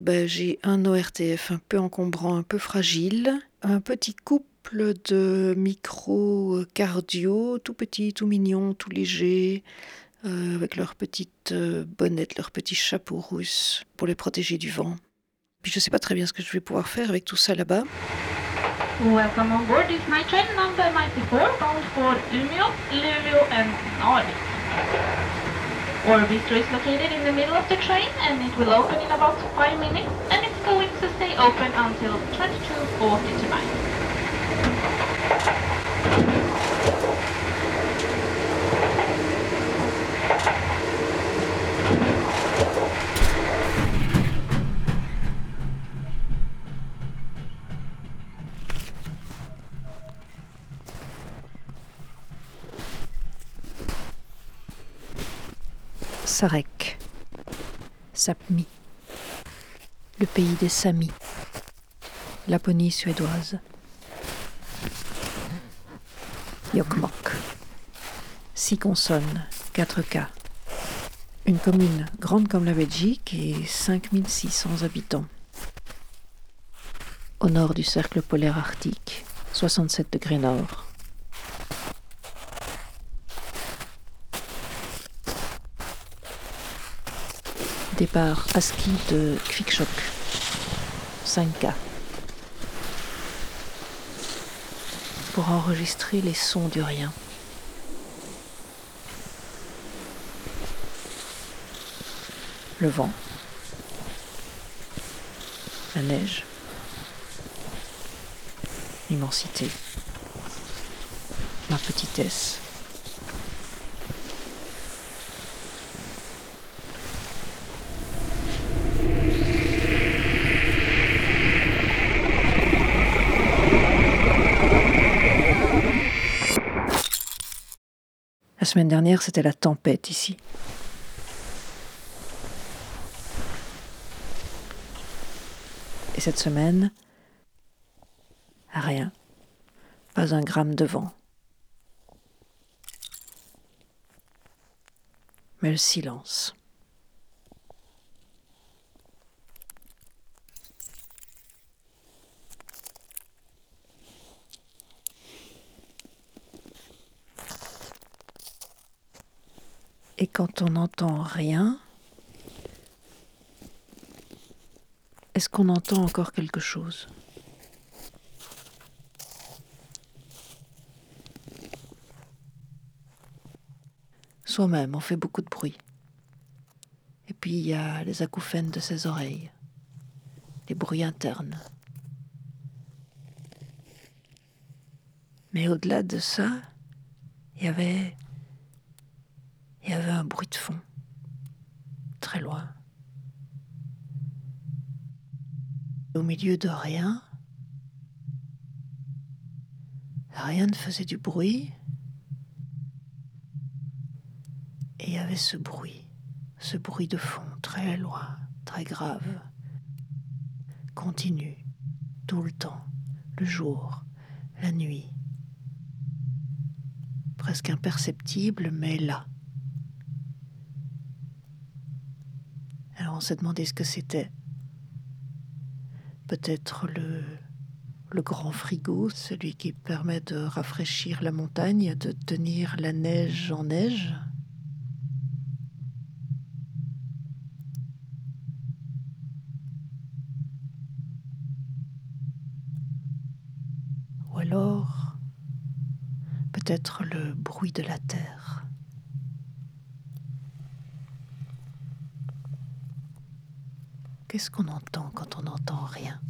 Ben, j'ai un ORTF un peu encombrant, un peu fragile, un petit couple de micros cardio, tout petit, tout mignon, tout léger, euh, avec leurs petites euh, bonnettes, leurs petits chapeaux rousses pour les protéger du vent. Puis je sais pas très bien ce que je vais pouvoir faire avec tout ça là-bas. Welcome on board this night train number 94 bound for Umeå, Luleå and Narvik. Orbistro is located in the middle of the train and it will open in about 5 minutes and it's going to stay open until 22.40 tonight. Sarek, Sapmi, le pays des Samis, Laponie suédoise, Jokkmokk, six consonnes, 4 K, une commune grande comme la Belgique et 5600 habitants. Au nord du cercle polaire arctique, 67 degrés nord. Départ à ski de Kvikchok, 5K. Pour enregistrer les sons du rien. Le vent. La neige. L'immensité. Ma petitesse. Semaine dernière, c'était la tempête ici. Et cette semaine, rien. Pas un gramme de vent. Mais le silence. Et quand on n'entend rien, est-ce qu'on entend encore quelque chose? Soi-même, on fait beaucoup de bruit. Et puis il y a les acouphènes de ses oreilles, les bruits internes. Mais au-delà de ça, il y avait il y avait un bruit de fond, très loin. Au milieu de rien, rien ne faisait du bruit. Et il y avait ce bruit, ce bruit de fond, très loin, très grave, continu, tout le temps, le jour, la nuit, presque imperceptible, mais là. Alors on s'est demandé ce que c'était. Peut-être le, le grand frigo, celui qui permet de rafraîchir la montagne, de tenir la neige en neige. Ou alors, peut-être le bruit de la terre. Qu'est-ce qu'on entend quand on n'entend rien?